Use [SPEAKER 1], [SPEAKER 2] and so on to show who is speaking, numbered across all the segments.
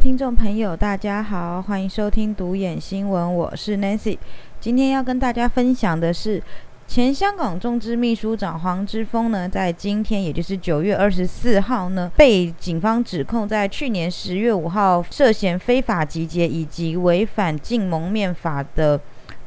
[SPEAKER 1] 听众朋友，大家好，欢迎收听独眼新闻，我是 Nancy。今天要跟大家分享的是，前香港中支秘书长黄之锋呢，在今天，也就是九月二十四号呢，被警方指控在去年十月五号涉嫌非法集结以及违反禁蒙面法的。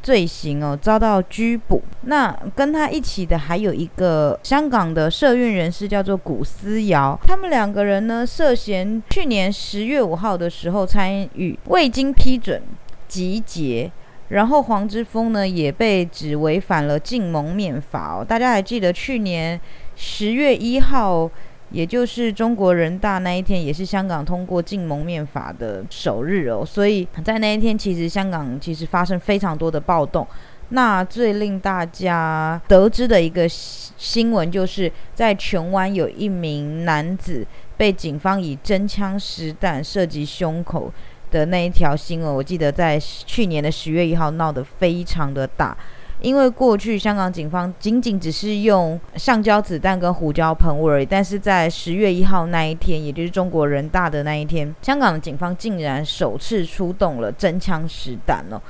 [SPEAKER 1] 罪行哦，遭到拘捕。那跟他一起的还有一个香港的社运人士，叫做古思尧。他们两个人呢，涉嫌去年十月五号的时候参与未经批准集结。然后黄之锋呢，也被指违反了禁蒙面法哦。大家还记得去年十月一号？也就是中国人大那一天，也是香港通过禁蒙面法的首日哦，所以在那一天，其实香港其实发生非常多的暴动。那最令大家得知的一个新闻，就是在荃湾有一名男子被警方以真枪实弹射击胸口的那一条新闻，我记得在去年的十月一号闹得非常的大。因为过去香港警方仅仅只是用橡胶子弹跟胡椒喷雾而已，但是在十月一号那一天，也就是中国人大的那一天，香港的警方竟然首次出动了真枪实弹哦，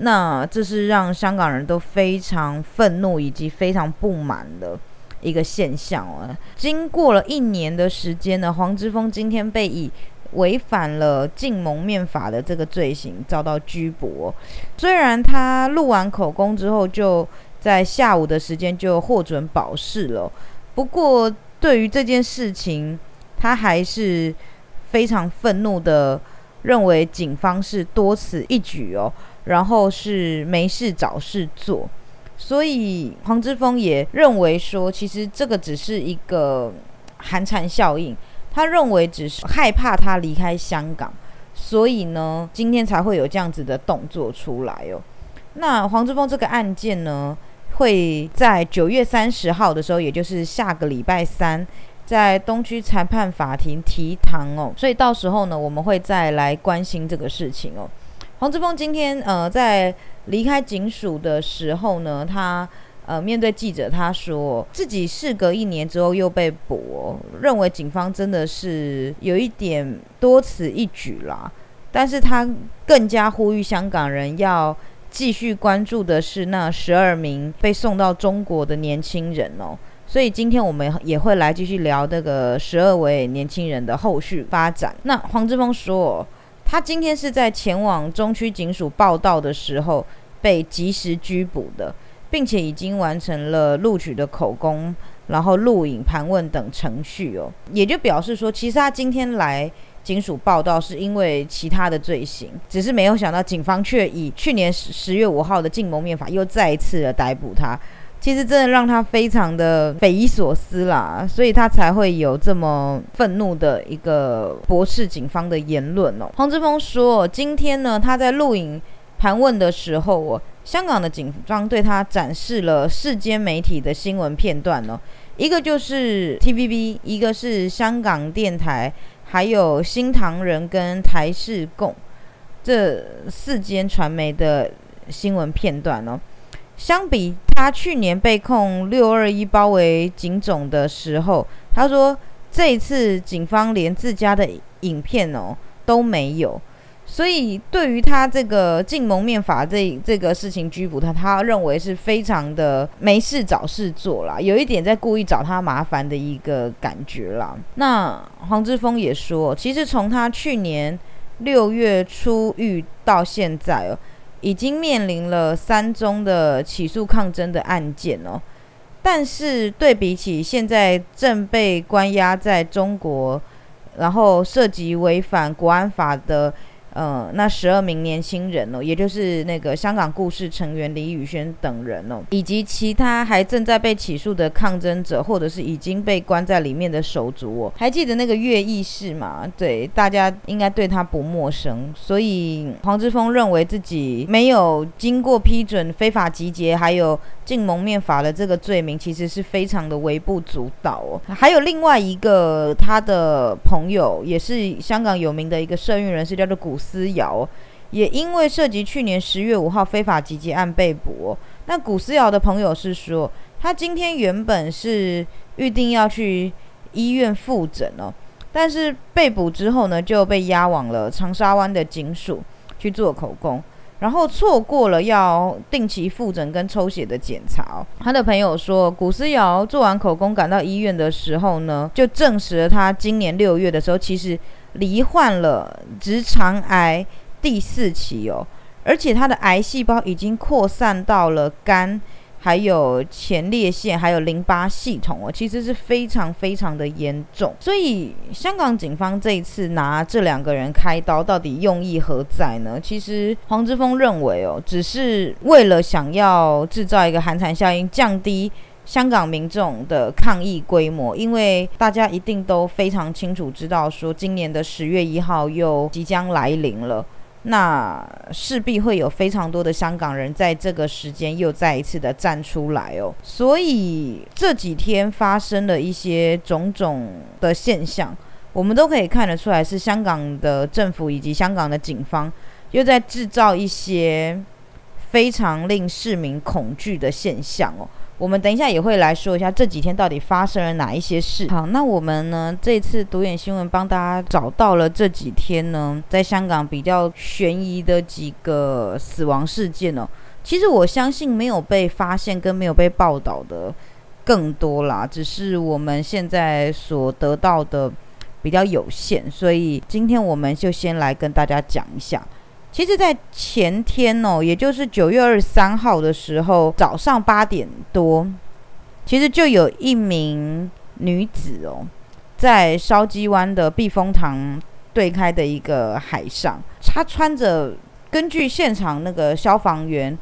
[SPEAKER 1] 那这是让香港人都非常愤怒以及非常不满的一个现象哦。经过了一年的时间呢，黄之锋今天被以违反了禁蒙面法的这个罪行，遭到拘捕。虽然他录完口供之后，就在下午的时间就获准保释了，不过对于这件事情，他还是非常愤怒的，认为警方是多此一举哦，然后是没事找事做。所以黄之锋也认为说，其实这个只是一个寒蝉效应。他认为只是害怕他离开香港，所以呢，今天才会有这样子的动作出来哦。那黄之锋这个案件呢，会在九月三十号的时候，也就是下个礼拜三，在东区裁判法庭提堂哦。所以到时候呢，我们会再来关心这个事情哦。黄之锋今天呃，在离开警署的时候呢，他。呃，面对记者，他说自己事隔一年之后又被捕，认为警方真的是有一点多此一举啦。但是他更加呼吁香港人要继续关注的是那十二名被送到中国的年轻人哦。所以今天我们也会来继续聊这个十二位年轻人的后续发展。那黄志峰说，他今天是在前往中区警署报道的时候被及时拘捕的。并且已经完成了录取的口供，然后录影、盘问等程序哦，也就表示说，其实他今天来警署报道是因为其他的罪行，只是没有想到警方却以去年十十月五号的禁蒙面法又再一次的逮捕他，其实真的让他非常的匪夷所思啦，所以他才会有这么愤怒的一个驳斥警方的言论哦。黄之峰说，今天呢，他在录影。盘问的时候，哦香港的警方对他展示了世间媒体的新闻片段哦，一个就是 TVB，一个是香港电台，还有新唐人跟台视共这四间传媒的新闻片段哦。相比他去年被控六二一包围警总的时候，他说这一次警方连自家的影片哦都没有。所以，对于他这个禁蒙面法这这个事情拘捕他，他认为是非常的没事找事做啦，有一点在故意找他麻烦的一个感觉啦。那黄之锋也说，其实从他去年六月初狱到现在哦，已经面临了三宗的起诉抗争的案件哦，但是对比起现在正被关押在中国，然后涉及违反国安法的。呃，那十二名年轻人哦，也就是那个香港故事成员李宇轩等人哦，以及其他还正在被起诉的抗争者，或者是已经被关在里面的手足哦，还记得那个乐义士嘛？对，大家应该对他不陌生。所以黄之锋认为自己没有经过批准非法集结，还有禁蒙面法的这个罪名，其实是非常的微不足道哦。还有另外一个他的朋友，也是香港有名的一个社运人士，叫做古。思瑶也因为涉及去年十月五号非法集结案被捕。那古思瑶的朋友是说，他今天原本是预定要去医院复诊哦，但是被捕之后呢，就被押往了长沙湾的警署去做口供。然后错过了要定期复诊跟抽血的检查。他的朋友说，古思瑶做完口供赶到医院的时候呢，就证实了他今年六月的时候其实罹患了直肠癌第四期哦，而且他的癌细胞已经扩散到了肝。还有前列腺，还有淋巴系统哦，其实是非常非常的严重。所以香港警方这一次拿这两个人开刀，到底用意何在呢？其实黄之锋认为哦，只是为了想要制造一个寒蝉效应，降低香港民众的抗议规模。因为大家一定都非常清楚知道，说今年的十月一号又即将来临了。那势必会有非常多的香港人在这个时间又再一次的站出来哦，所以这几天发生的一些种种的现象，我们都可以看得出来，是香港的政府以及香港的警方又在制造一些非常令市民恐惧的现象哦。我们等一下也会来说一下这几天到底发生了哪一些事。好，那我们呢这次独眼新闻帮大家找到了这几天呢在香港比较悬疑的几个死亡事件哦。其实我相信没有被发现跟没有被报道的更多啦，只是我们现在所得到的比较有限，所以今天我们就先来跟大家讲一下。其实，在前天哦，也就是九月二十三号的时候，早上八点多，其实就有一名女子哦，在烧鸡湾的避风塘对开的一个海上，她穿着根据现场那个消防员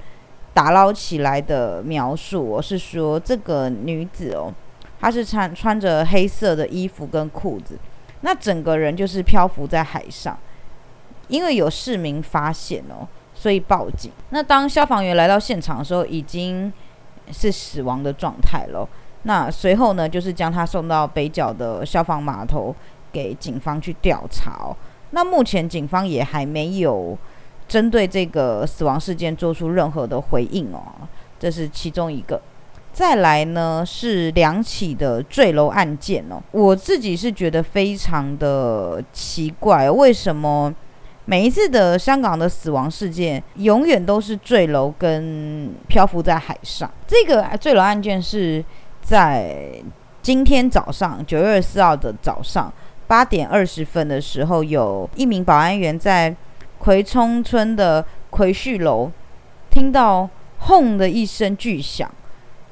[SPEAKER 1] 打捞起来的描述，我是说这个女子哦，她是穿穿着黑色的衣服跟裤子，那整个人就是漂浮在海上。因为有市民发现哦，所以报警。那当消防员来到现场的时候，已经是死亡的状态了。那随后呢，就是将他送到北角的消防码头给警方去调查。那目前警方也还没有针对这个死亡事件做出任何的回应哦。这是其中一个。再来呢是两起的坠楼案件哦。我自己是觉得非常的奇怪，为什么？每一次的香港的死亡事件，永远都是坠楼跟漂浮在海上。这个坠楼案件是在今天早上九月四号的早上八点二十分的时候，有一名保安员在葵涌村的葵旭楼听到轰的一声巨响，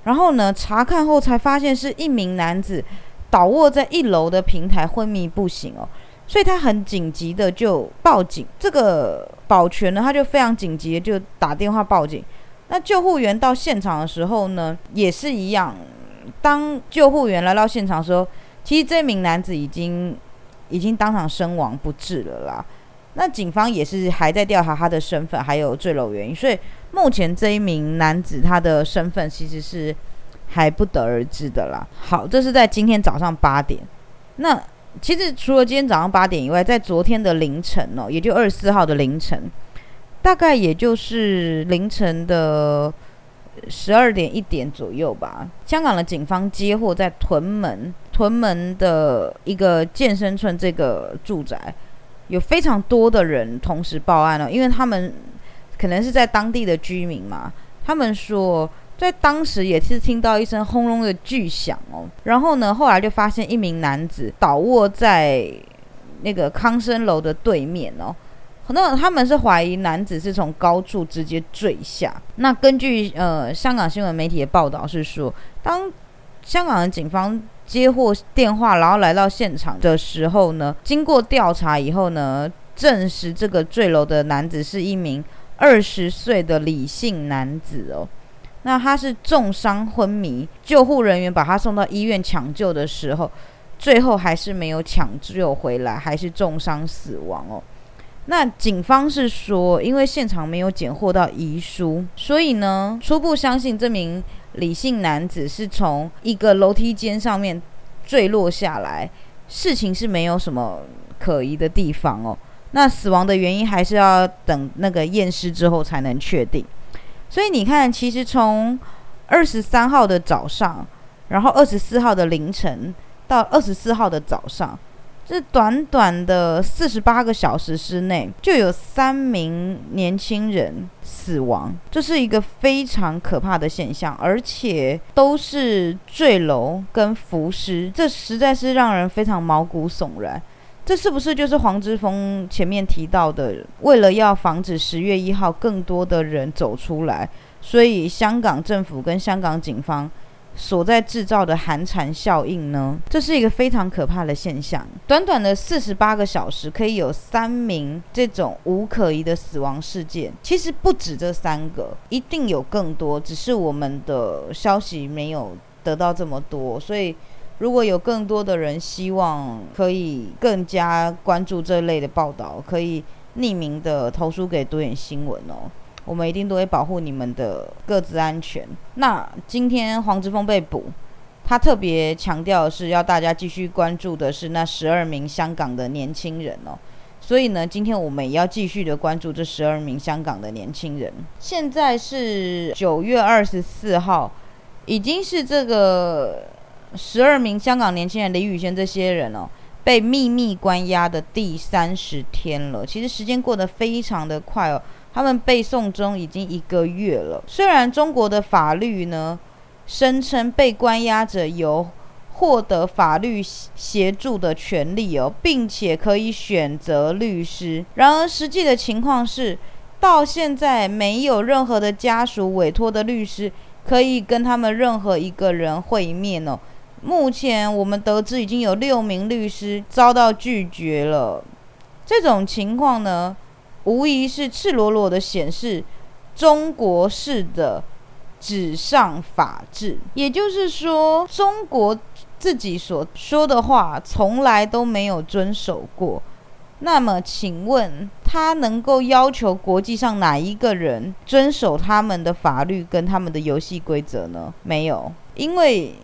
[SPEAKER 1] 然后呢查看后才发现是一名男子倒卧在一楼的平台昏迷不醒哦。所以他很紧急的就报警，这个保全呢，他就非常紧急的就打电话报警。那救护员到现场的时候呢，也是一样。当救护员来到现场的时候，其实这名男子已经已经当场身亡不治了啦。那警方也是还在调查他的身份，还有坠楼原因。所以目前这一名男子他的身份其实是还不得而知的啦。好，这是在今天早上八点。那其实除了今天早上八点以外，在昨天的凌晨哦，也就二十四号的凌晨，大概也就是凌晨的十二点一点左右吧。香港的警方接获在屯门屯门的一个健身村这个住宅，有非常多的人同时报案了，因为他们可能是在当地的居民嘛，他们说。在当时也是听到一声轰隆的巨响哦，然后呢，后来就发现一名男子倒卧在那个康生楼的对面哦，那他们是怀疑男子是从高处直接坠下。那根据呃香港新闻媒体的报道是说，当香港的警方接获电话，然后来到现场的时候呢，经过调查以后呢，证实这个坠楼的男子是一名二十岁的李姓男子哦。那他是重伤昏迷，救护人员把他送到医院抢救的时候，最后还是没有抢救回来，还是重伤死亡哦。那警方是说，因为现场没有检获到遗书，所以呢，初步相信这名李姓男子是从一个楼梯间上面坠落下来，事情是没有什么可疑的地方哦。那死亡的原因还是要等那个验尸之后才能确定。所以你看，其实从二十三号的早上，然后二十四号的凌晨到二十四号的早上，这短短的四十八个小时之内，就有三名年轻人死亡，这是一个非常可怕的现象，而且都是坠楼跟浮尸，这实在是让人非常毛骨悚然。这是不是就是黄之锋前面提到的，为了要防止十月一号更多的人走出来，所以香港政府跟香港警方？所在制造的寒蝉效应呢？这是一个非常可怕的现象。短短的四十八个小时，可以有三名这种无可疑的死亡事件。其实不止这三个，一定有更多，只是我们的消息没有得到这么多。所以，如果有更多的人希望可以更加关注这类的报道，可以匿名的投书给独眼新闻哦。我们一定都会保护你们的各自安全。那今天黄之锋被捕，他特别强调的是要大家继续关注的是那十二名香港的年轻人哦。所以呢，今天我们也要继续的关注这十二名香港的年轻人。现在是九月二十四号，已经是这个十二名香港年轻人李宇轩这些人哦被秘密关押的第三十天了。其实时间过得非常的快哦。他们被送中已经一个月了。虽然中国的法律呢声称被关押者有获得法律协助的权利哦，并且可以选择律师，然而实际的情况是，到现在没有任何的家属委托的律师可以跟他们任何一个人会面哦。目前我们得知已经有六名律师遭到拒绝了。这种情况呢？无疑是赤裸裸的显示中国式的纸上法治，也就是说，中国自己所说的话从来都没有遵守过。那么，请问他能够要求国际上哪一个人遵守他们的法律跟他们的游戏规则呢？没有，因为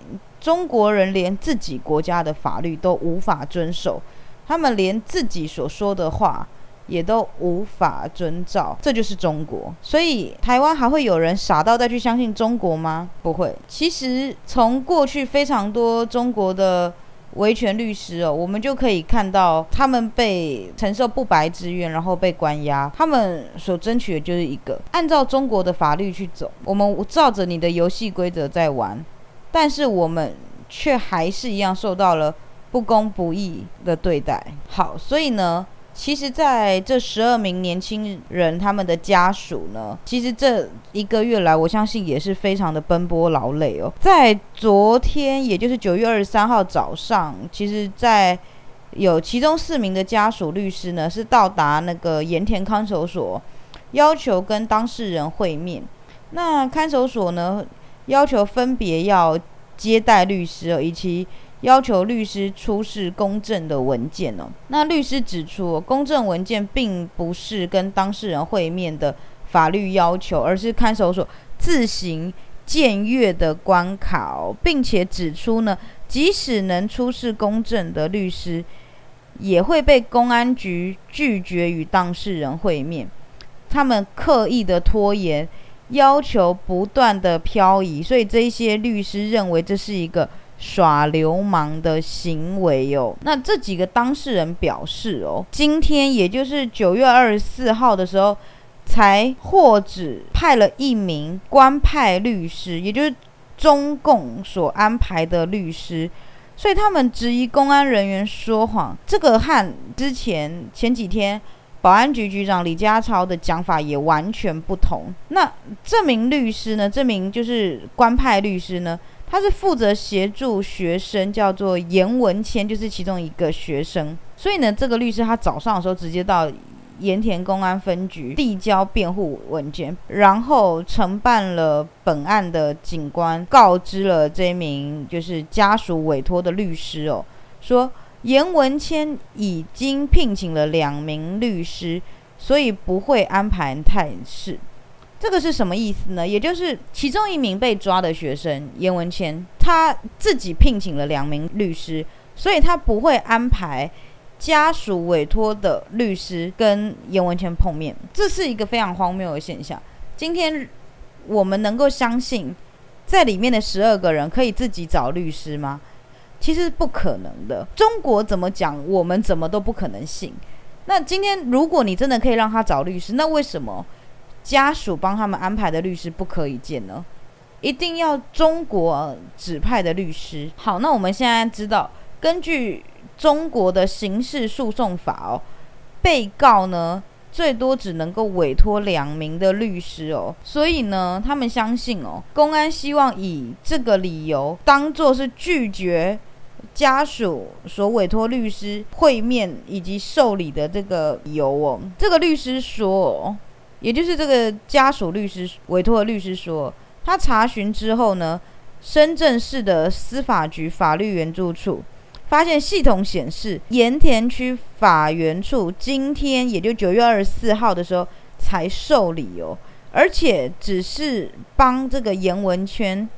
[SPEAKER 1] 中国人连自己国家的法律都无法遵守，他们连自己所说的话。也都无法遵照，这就是中国。所以台湾还会有人傻到再去相信中国吗？不会。其实从过去非常多中国的维权律师哦，我们就可以看到他们被承受不白之冤，然后被关押。他们所争取的就是一个按照中国的法律去走，我们照着你的游戏规则在玩，但是我们却还是一样受到了不公不义的对待。好，所以呢？其实，在这十二名年轻人他们的家属呢，其实这一个月来，我相信也是非常的奔波劳累哦。在昨天，也就是九月二十三号早上，其实，在有其中四名的家属律师呢，是到达那个盐田看守所，要求跟当事人会面。那看守所呢，要求分别要接待律师哦，以及。要求律师出示公证的文件哦。那律师指出，公证文件并不是跟当事人会面的法律要求，而是看守所自行僭越的关卡哦，并且指出呢，即使能出示公证的律师，也会被公安局拒绝与当事人会面。他们刻意的拖延，要求不断的漂移，所以这些律师认为这是一个。耍流氓的行为哦，那这几个当事人表示哦，今天也就是九月二十四号的时候，才获指派了一名官派律师，也就是中共所安排的律师，所以他们质疑公安人员说谎，这个和之前前几天保安局局长李家超的讲法也完全不同。那这名律师呢？这名就是官派律师呢？他是负责协助学生，叫做严文谦，就是其中一个学生。所以呢，这个律师他早上的时候直接到盐田公安分局递交辩护文件，然后承办了本案的警官告知了这名就是家属委托的律师哦，说严文谦已经聘请了两名律师，所以不会安排探视。这个是什么意思呢？也就是其中一名被抓的学生严文谦，他自己聘请了两名律师，所以他不会安排家属委托的律师跟严文谦碰面。这是一个非常荒谬的现象。今天我们能够相信，在里面的十二个人可以自己找律师吗？其实不可能的。中国怎么讲，我们怎么都不可能信。那今天如果你真的可以让他找律师，那为什么家属帮他们安排的律师不可以见呢？一定要中国指派的律师。好，那我们现在知道，根据中国的刑事诉讼法哦，被告呢最多只能够委托两名的律师哦。所以呢，他们相信哦，公安希望以这个理由当做是拒绝家属所委托律师会面以及受理的这个理由哦。这个律师说，也就是这个家属律师委托的律师说。他查询之后呢，深圳市的司法局法律援助处发现系统显示，盐田区法援处今天也就九月二十四号的时候才受理哦，而且只是帮这个严文圈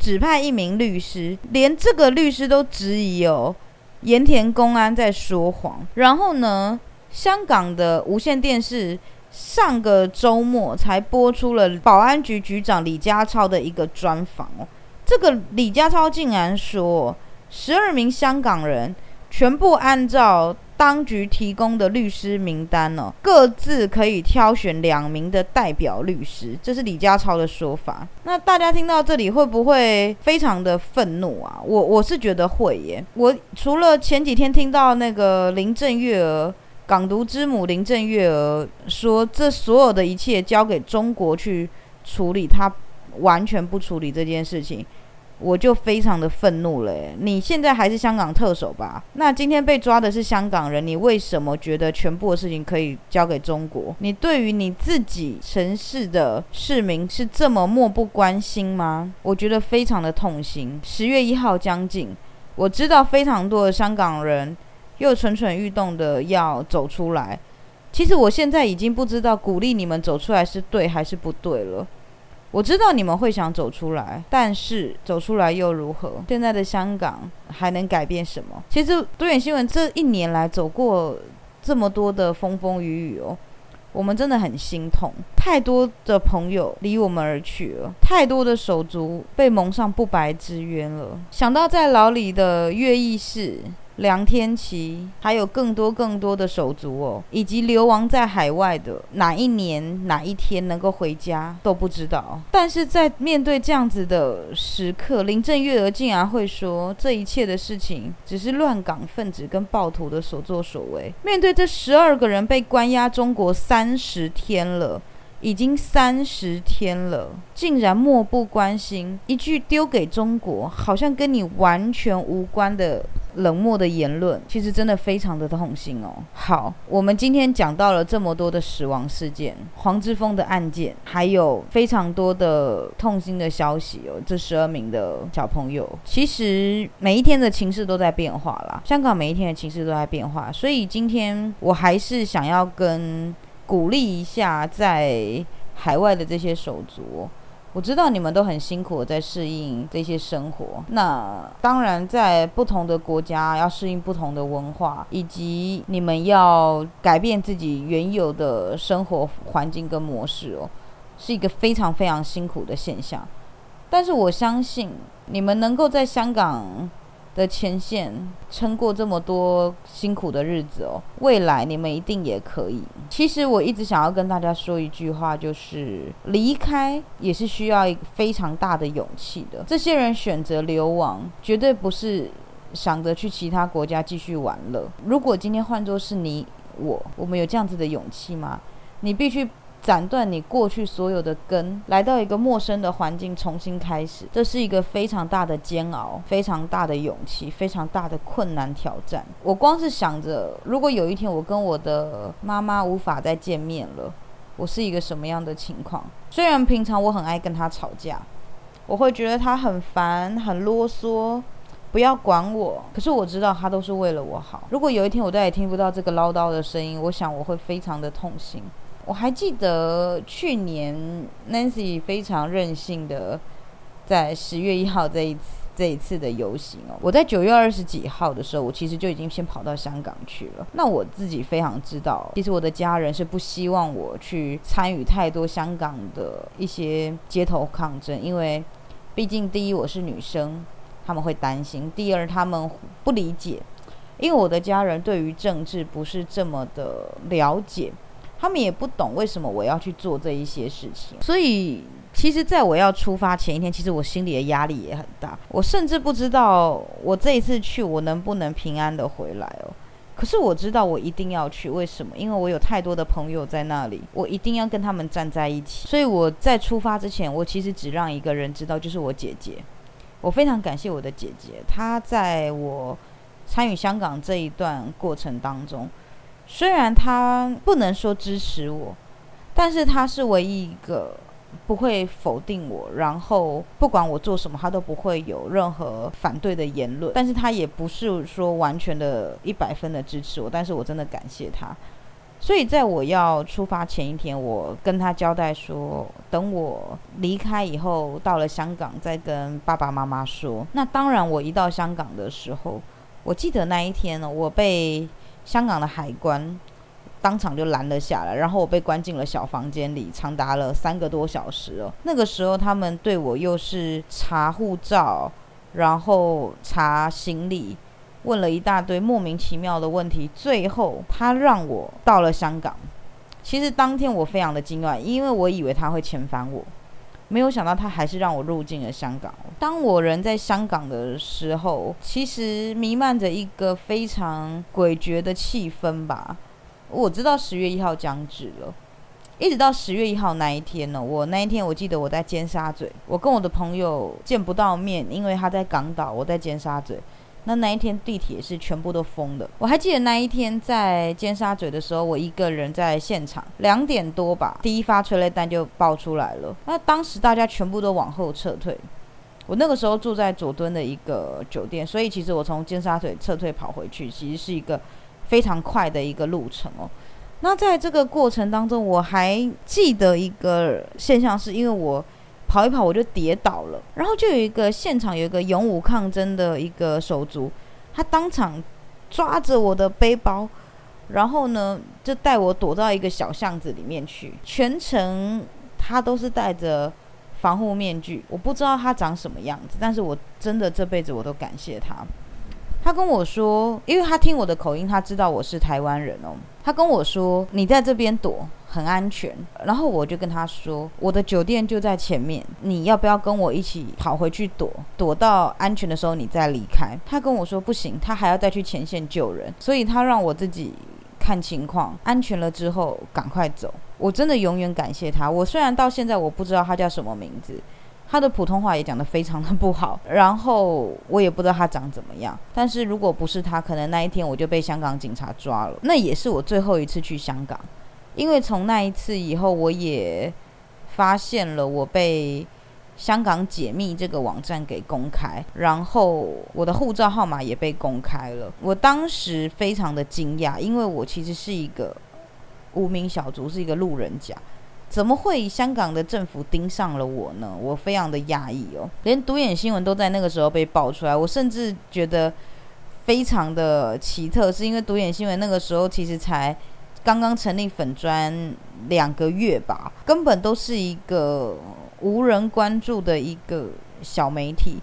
[SPEAKER 1] 指派一名律师，连这个律师都质疑哦，盐田公安在说谎。然后呢，香港的无线电视。上个周末才播出了保安局局长李家超的一个专访哦，这个李家超竟然说，十二名香港人全部按照当局提供的律师名单哦，各自可以挑选两名的代表律师，这是李家超的说法。那大家听到这里会不会非常的愤怒啊？我我是觉得会耶。我除了前几天听到那个林郑月娥。港独之母林郑月娥说：“这所有的一切交给中国去处理，他完全不处理这件事情，我就非常的愤怒了。你现在还是香港特首吧？那今天被抓的是香港人，你为什么觉得全部的事情可以交给中国？你对于你自己城市的市民是这么漠不关心吗？我觉得非常的痛心。十月一号将近，我知道非常多的香港人。”又蠢蠢欲动的要走出来，其实我现在已经不知道鼓励你们走出来是对还是不对了。我知道你们会想走出来，但是走出来又如何？现在的香港还能改变什么？其实多远新闻这一年来走过这么多的风风雨雨哦，我们真的很心痛。太多的朋友离我们而去了，太多的手足被蒙上不白之冤了。想到在牢里的乐意室。梁天琪，还有更多更多的手足哦，以及流亡在海外的，哪一年哪一天能够回家都不知道。但是在面对这样子的时刻，林郑月娥竟然会说，这一切的事情只是乱港分子跟暴徒的所作所为。面对这十二个人被关押中国三十天了。已经三十天了，竟然漠不关心，一句丢给中国，好像跟你完全无关的冷漠的言论，其实真的非常的痛心哦。好，我们今天讲到了这么多的死亡事件，黄之锋的案件，还有非常多的痛心的消息哦。这十二名的小朋友，其实每一天的情势都在变化啦，香港每一天的情势都在变化，所以今天我还是想要跟。鼓励一下在海外的这些手足，我知道你们都很辛苦在适应这些生活。那当然，在不同的国家要适应不同的文化，以及你们要改变自己原有的生活环境跟模式哦，是一个非常非常辛苦的现象。但是我相信你们能够在香港。的前线撑过这么多辛苦的日子哦，未来你们一定也可以。其实我一直想要跟大家说一句话，就是离开也是需要一个非常大的勇气的。这些人选择流亡，绝对不是想着去其他国家继续玩乐。如果今天换作是你我，我们有这样子的勇气吗？你必须。斩断你过去所有的根，来到一个陌生的环境重新开始，这是一个非常大的煎熬，非常大的勇气，非常大的困难挑战。我光是想着，如果有一天我跟我的妈妈无法再见面了，我是一个什么样的情况？虽然平常我很爱跟她吵架，我会觉得她很烦、很啰嗦，不要管我。可是我知道她都是为了我好。如果有一天我再也听不到这个唠叨的声音，我想我会非常的痛心。我还记得去年 Nancy 非常任性的在十月一号这一次这一次的游行哦，我在九月二十几号的时候，我其实就已经先跑到香港去了。那我自己非常知道，其实我的家人是不希望我去参与太多香港的一些街头抗争，因为毕竟第一我是女生，他们会担心；第二，他们不理解，因为我的家人对于政治不是这么的了解，他们也不懂为什么我要去做这一些事情。所以，其实在我要出发前一天，其实我心里的压力也很大。我甚至不知道我这一次去，我能不能平安的回来哦。可是我知道我一定要去，为什么？因为我有太多的朋友在那里，我一定要跟他们站在一起。所以我在出发之前，我其实只让一个人知道，就是我姐姐。我非常感谢我的姐姐，她在我参与香港这一段过程当中，虽然他不能说支持我，但是他是唯一一个。不会否定我，然后不管我做什么，他都不会有任何反对的言论。但是他也不是说完全的一百分的支持我，但是我真的感谢他。所以在我要出发前一天，我跟他交代说，等我离开以后，到了香港再跟爸爸妈妈说。那当然，我一到香港的时候，我记得那一天呢，我被香港的海关。当场就拦了下来，然后我被关进了小房间里，长达了三个多小时哦。那个时候他们对我又是查护照，然后查行李，问了一大堆莫名其妙的问题。最后他让我到了香港。其实当天我非常的惊讶，因为我以为他会遣返我，没有想到他还是让我入境了香港。当我人在香港的时候，其实弥漫着一个非常诡谲的气氛吧。我知道十月一号将至了，一直到十月一号那一天呢。我那一天我记得我在尖沙咀，我跟我的朋友见不到面，因为他在港岛，我在尖沙咀。那那一天地铁是全部都封的。我还记得那一天在尖沙咀的时候，我一个人在现场，两点多吧，第一发催泪弹就爆出来了。那当时大家全部都往后撤退。我那个时候住在佐敦的一个酒店，所以其实我从尖沙咀撤退跑回去，其实是一个。非常快的一个路程哦，那在这个过程当中，我还记得一个现象，是因为我跑一跑我就跌倒了，然后就有一个现场有一个勇武抗争的一个手足，他当场抓着我的背包，然后呢就带我躲到一个小巷子里面去，全程他都是戴着防护面具，我不知道他长什么样子，但是我真的这辈子我都感谢他。他跟我说，因为他听我的口音，他知道我是台湾人哦。他跟我说，你在这边躲很安全。然后我就跟他说，我的酒店就在前面，你要不要跟我一起跑回去躲？躲到安全的时候你再离开。他跟我说不行，他还要再去前线救人，所以他让我自己看情况，安全了之后赶快走。我真的永远感谢他。我虽然到现在我不知道他叫什么名字。他的普通话也讲得非常的不好，然后我也不知道他长怎么样。但是如果不是他，可能那一天我就被香港警察抓了。那也是我最后一次去香港，因为从那一次以后，我也发现了我被香港解密这个网站给公开，然后我的护照号码也被公开了。我当时非常的惊讶，因为我其实是一个无名小卒，是一个路人甲。怎么会香港的政府盯上了我呢？我非常的讶异哦，连独眼新闻都在那个时候被爆出来，我甚至觉得非常的奇特，是因为独眼新闻那个时候其实才刚刚成立粉砖两个月吧，根本都是一个无人关注的一个小媒体，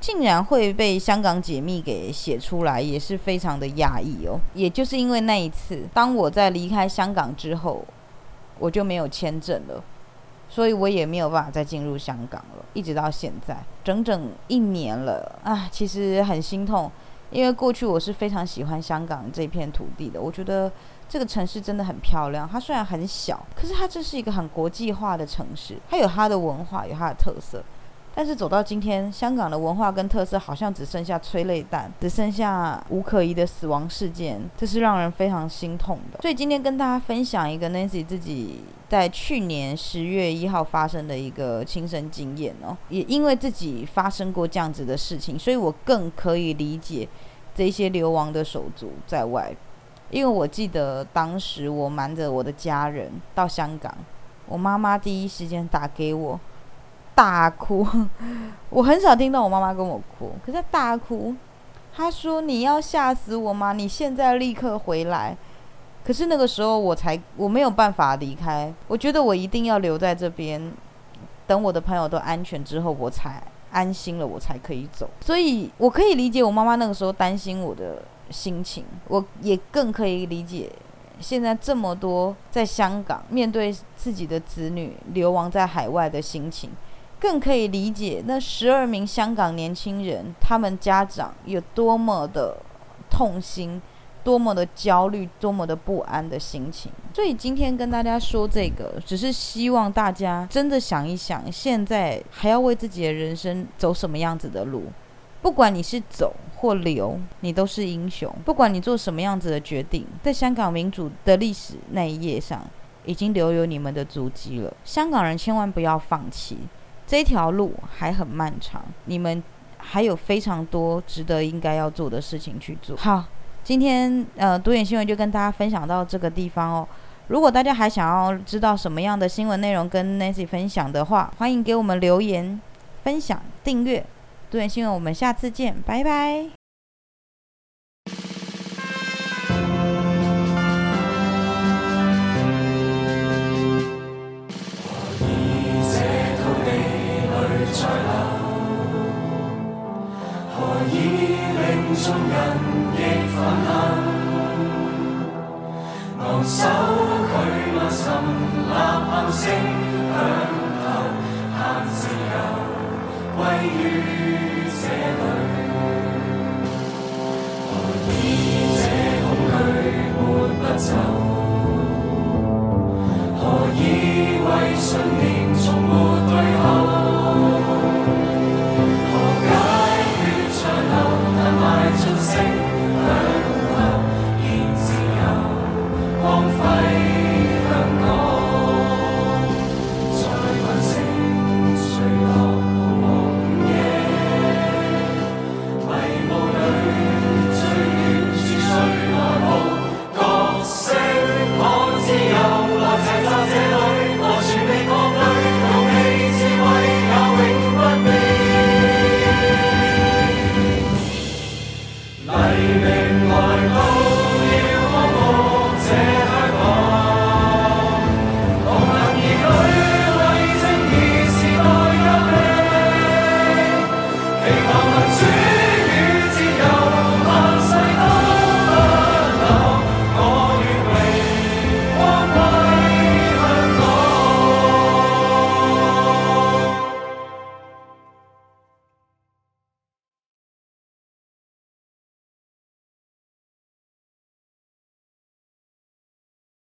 [SPEAKER 1] 竟然会被香港解密给写出来，也是非常的讶异哦。也就是因为那一次，当我在离开香港之后。我就没有签证了，所以我也没有办法再进入香港了。一直到现在，整整一年了啊！其实很心痛，因为过去我是非常喜欢香港这片土地的。我觉得这个城市真的很漂亮。它虽然很小，可是它这是一个很国际化的城市，它有它的文化，有它的特色。但是走到今天，香港的文化跟特色好像只剩下催泪弹，只剩下无可疑的死亡事件，这是让人非常心痛的。所以今天跟大家分享一个 Nancy 自己在去年十月一号发生的一个亲身经验哦，也因为自己发生过这样子的事情，所以我更可以理解这些流亡的手足在外。因为我记得当时我瞒着我的家人到香港，我妈妈第一时间打给我。大哭，我很少听到我妈妈跟我哭，可是大哭。她说：“你要吓死我吗？你现在立刻回来。”可是那个时候我才我没有办法离开，我觉得我一定要留在这边，等我的朋友都安全之后，我才安心了，我才可以走。所以我可以理解我妈妈那个时候担心我的心情，我也更可以理解现在这么多在香港面对自己的子女流亡在海外的心情，更可以理解那十二名香港年轻人他们家长有多么的痛心。多么的焦虑，多么的不安的心情。所以今天跟大家说这个，只是希望大家真的想一想，现在还要为自己的人生走什么样子的路。不管你是走或留，你都是英雄。不管你做什么样子的决定，在香港民主的历史那一页上，已经留有你们的足迹了。香港人千万不要放弃，这条路还很漫长，你们还有非常多值得应该要做的事情去做。好。今天呃，独眼新闻就跟大家分享到这个地方哦。如果大家还想要知道什么样的新闻内容跟 Nancy 分享的话，欢迎给我们留言、分享、订阅独眼新闻。我们下次见，拜拜。